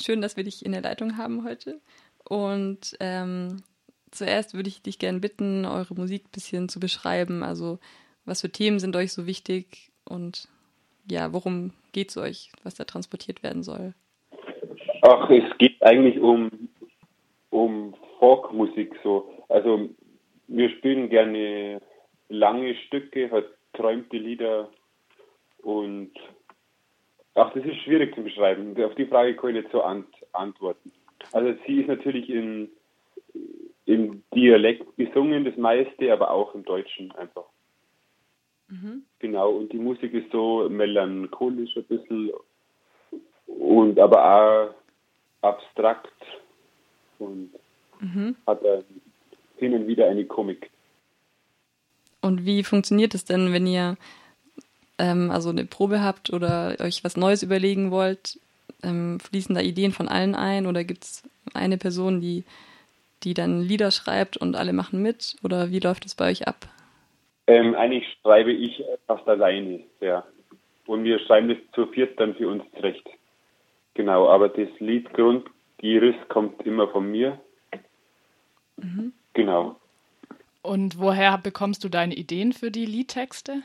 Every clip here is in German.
Schön, dass wir dich in der Leitung haben heute. Und ähm, zuerst würde ich dich gerne bitten, eure Musik ein bisschen zu beschreiben. Also, was für Themen sind euch so wichtig und ja, worum geht es euch, was da transportiert werden soll? Ach, es geht eigentlich um, um Folkmusik so. Also, wir spielen gerne lange Stücke, halt träumte Lieder und ach, das ist schwierig zu beschreiben. Auf die Frage kann ich nicht so ant antworten. Also sie ist natürlich in, im Dialekt gesungen, das meiste, aber auch im Deutschen einfach. Mhm. Genau, und die Musik ist so melancholisch ein bisschen und aber auch abstrakt und mhm. hat dann hin und wieder eine Komik. Und wie funktioniert es denn, wenn ihr ähm, also eine Probe habt oder euch was Neues überlegen wollt? Ähm, fließen da Ideen von allen ein oder gibt es eine Person, die, die dann Lieder schreibt und alle machen mit? Oder wie läuft es bei euch ab? Ähm, eigentlich schreibe ich fast alleine, ja. Und wir schreiben das zu viert dann für uns zurecht. Genau, aber das Liedgrund, die Riss kommt immer von mir. Mhm. Genau. Und woher bekommst du deine Ideen für die Liedtexte?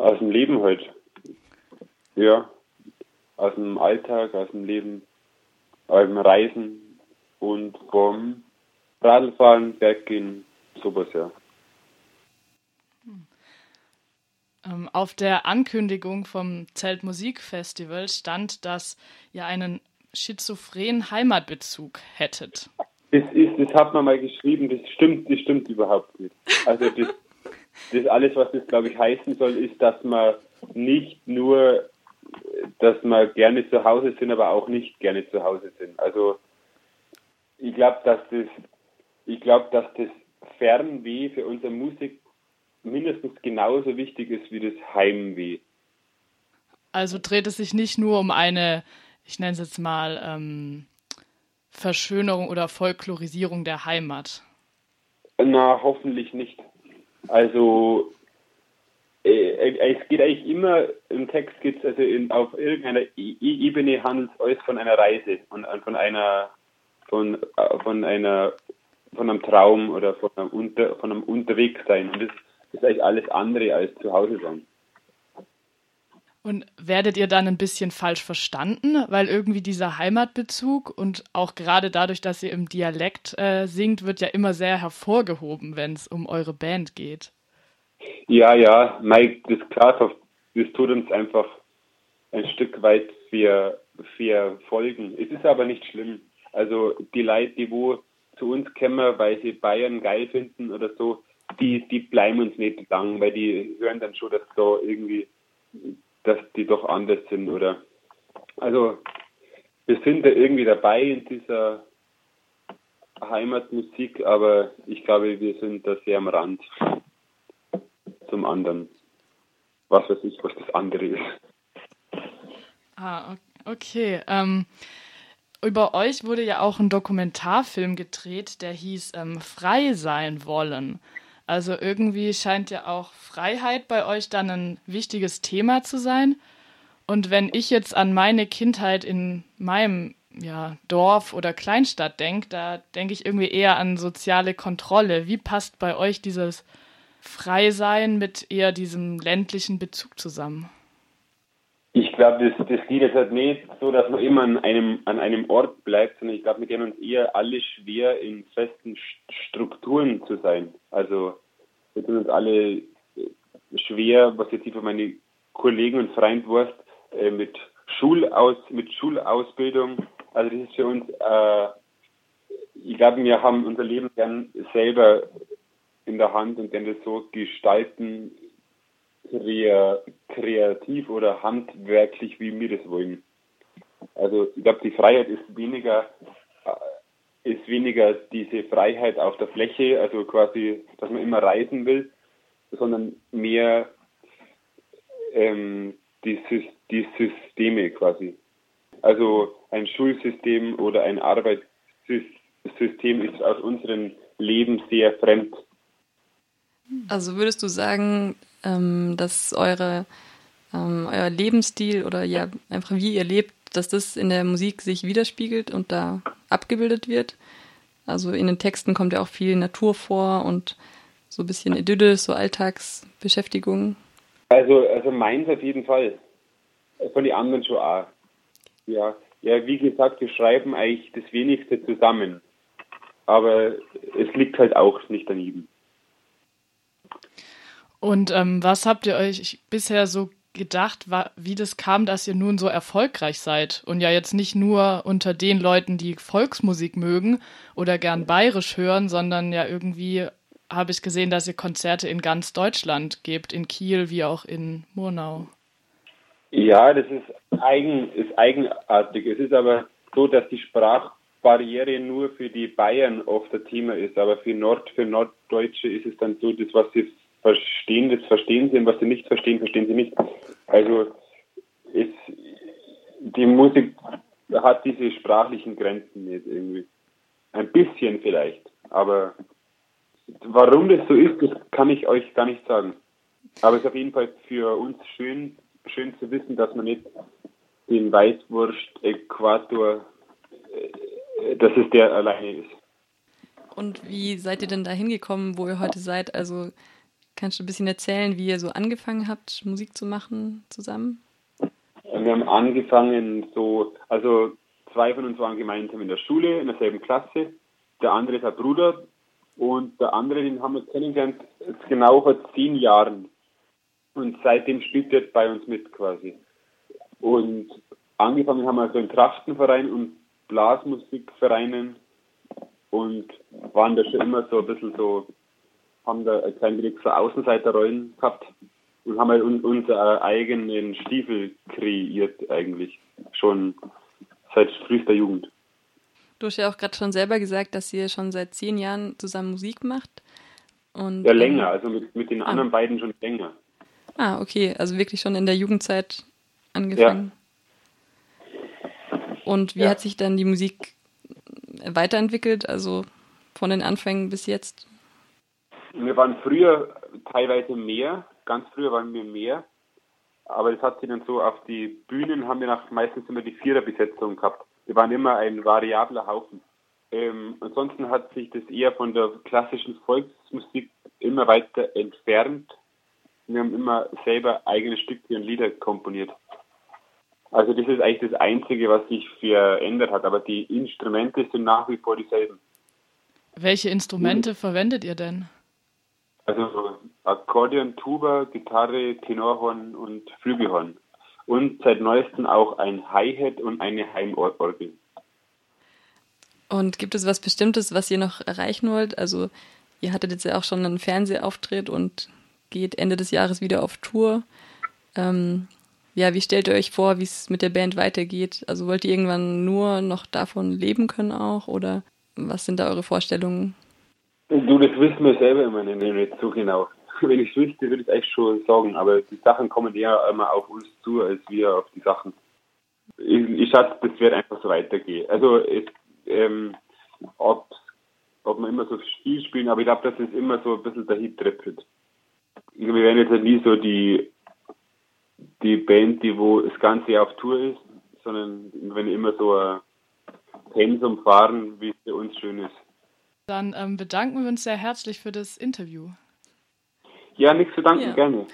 Aus dem Leben halt. Ja. Aus dem Alltag, aus dem Leben, aus dem Reisen und vom Radlfahren, Berggehen, sowas, ja. Ähm, auf der Ankündigung vom Zeltmusikfestival stand, dass ihr einen schizophrenen Heimatbezug hättet. Das ist, das hat man mal geschrieben, das stimmt, das stimmt überhaupt nicht. Also das, das alles, was das glaube ich heißen soll, ist, dass man nicht nur, dass man gerne zu Hause sind, aber auch nicht gerne zu Hause sind. Also ich glaube, dass das, ich glaube, dass das Fernweh für unsere Musik mindestens genauso wichtig ist wie das Heimweh. Also dreht es sich nicht nur um eine, ich nenne es jetzt mal, ähm, Verschönerung oder Folklorisierung der Heimat? Na, hoffentlich nicht. Also äh, äh es geht eigentlich immer, im Text geht es also in, auf irgendeiner Ebene handelt es von einer Reise und von einer von, äh, von einer von einem Traum oder von einem, Unter, von einem Unterwegssein. Und das ist eigentlich alles andere als zu Hause sein. Und werdet ihr dann ein bisschen falsch verstanden, weil irgendwie dieser Heimatbezug und auch gerade dadurch, dass ihr im Dialekt äh, singt, wird ja immer sehr hervorgehoben, wenn es um eure Band geht. Ja, ja, Mike, das ist klar, das tut uns einfach ein Stück weit für, für folgen. Es ist aber nicht schlimm. Also die Leute, die wo zu uns kommen, weil sie Bayern geil finden oder so, die, die bleiben uns nicht lang, weil die hören dann schon, dass da irgendwie dass die doch anders sind oder also wir sind da irgendwie dabei in dieser Heimatmusik, aber ich glaube, wir sind da sehr am Rand zum anderen. Was weiß ich, was das andere ist. Ah, okay. Ähm, über euch wurde ja auch ein Dokumentarfilm gedreht, der hieß ähm, Frei sein wollen. Also irgendwie scheint ja auch Freiheit bei euch dann ein wichtiges Thema zu sein. Und wenn ich jetzt an meine Kindheit in meinem ja, Dorf oder Kleinstadt denke, da denke ich irgendwie eher an soziale Kontrolle. Wie passt bei euch dieses Freisein mit eher diesem ländlichen Bezug zusammen? Ich glaube, das, das geht jetzt halt nicht so, dass man immer an einem, an einem Ort bleibt, sondern ich glaube, wir gehen uns eher alle schwer, in festen Strukturen zu sein. Also wir tun uns alle äh, schwer, was jetzt für meine Kollegen und Freund Wurst, äh, mit Schulaus, mit Schulausbildung. Also das ist für uns, äh, ich glaube, wir haben unser Leben gern selber in der Hand und werden das so gestalten, kreativ oder handwerklich, wie wir das wollen. Also ich glaube, die Freiheit ist weniger ist weniger diese Freiheit auf der Fläche, also quasi, dass man immer reisen will, sondern mehr ähm, die, die Systeme quasi. Also ein Schulsystem oder ein Arbeitssystem ist aus unserem Leben sehr fremd. Also würdest du sagen, ähm, dass eure, ähm, euer Lebensstil oder ja einfach wie ihr lebt dass das in der Musik sich widerspiegelt und da abgebildet wird. Also in den Texten kommt ja auch viel Natur vor und so ein bisschen Idylle, so Alltagsbeschäftigung. Also, also meins auf jeden Fall. Von den anderen schon auch. Ja, ja, wie gesagt, wir schreiben eigentlich das Wenigste zusammen. Aber es liegt halt auch nicht daneben. Und ähm, was habt ihr euch bisher so gedacht, wie das kam, dass ihr nun so erfolgreich seid und ja jetzt nicht nur unter den Leuten, die Volksmusik mögen oder gern bayerisch hören, sondern ja irgendwie habe ich gesehen, dass ihr Konzerte in ganz Deutschland gebt, in Kiel wie auch in Murnau. Ja, das ist, eigen, ist eigenartig. Es ist aber so, dass die Sprachbarriere nur für die Bayern oft ein Thema ist, aber für Nord, für Norddeutsche ist es dann so, das, was sie verstehen, das verstehen sie und was sie nicht verstehen, verstehen sie nicht. Also ist, die Musik hat diese sprachlichen Grenzen nicht irgendwie. Ein bisschen vielleicht, aber warum das so ist, das kann ich euch gar nicht sagen. Aber es ist auf jeden Fall für uns schön, schön zu wissen, dass man nicht den Weißwurst-Äquator, äh, dass es der alleine ist. Und wie seid ihr denn da hingekommen, wo ihr heute seid? Also Kannst du ein bisschen erzählen, wie ihr so angefangen habt, Musik zu machen zusammen? Wir haben angefangen so, also zwei von uns waren gemeinsam in der Schule, in derselben Klasse. Der andere ist ein Bruder und der andere, den haben wir kennengelernt, genau vor zehn Jahren. Und seitdem spielt er bei uns mit quasi. Und angefangen haben wir so in Trachtenverein und Blasmusikvereinen und waren da schon immer so ein bisschen so haben da ein klein wenig so Außenseiterrollen gehabt und haben halt unsere eigenen Stiefel kreiert eigentlich. Schon seit frühester Jugend. Du hast ja auch gerade schon selber gesagt, dass ihr schon seit zehn Jahren zusammen Musik macht. Und, ja, länger, also mit, mit den ah. anderen beiden schon länger. Ah, okay, also wirklich schon in der Jugendzeit angefangen. Ja. Und wie ja. hat sich dann die Musik weiterentwickelt, also von den Anfängen bis jetzt? Wir waren früher teilweise mehr, ganz früher waren wir mehr, aber das hat sich dann so auf die Bühnen haben wir nach meistens immer die Viererbesetzung gehabt. Wir waren immer ein variabler Haufen. Ähm, ansonsten hat sich das eher von der klassischen Volksmusik immer weiter entfernt. Wir haben immer selber eigene Stücke und Lieder komponiert. Also das ist eigentlich das Einzige, was sich verändert hat, aber die Instrumente sind nach wie vor dieselben. Welche Instrumente mhm. verwendet ihr denn? Also Akkordeon, Tuba, Gitarre, Tenorhorn und Flügelhorn. Und seit neuestem auch ein Hi-Hat und eine Heimorgel. Und gibt es was Bestimmtes, was ihr noch erreichen wollt? Also ihr hattet jetzt ja auch schon einen Fernsehauftritt und geht Ende des Jahres wieder auf Tour. Ähm, ja, wie stellt ihr euch vor, wie es mit der Band weitergeht? Also wollt ihr irgendwann nur noch davon leben können auch? Oder was sind da eure Vorstellungen? Du, das wissen wir selber immer nicht, so genau. Wenn ich es wüsste, würde ich es eigentlich schon sagen, aber die Sachen kommen eher immer auf uns zu, als wir auf die Sachen. Ich, ich schätze, das wird einfach so weitergehen. Also, ähm, ob, ob wir immer so viel spielen, aber ich glaube, dass es immer so ein bisschen dahin trippelt. Wir werden jetzt halt nie so die, die Band, die wo das ganze auf Tour ist, sondern wenn immer so ein Pensum fahren, wie es für uns schön ist. Dann ähm, bedanken wir uns sehr herzlich für das Interview. Ja, nichts zu danken, ja. gerne.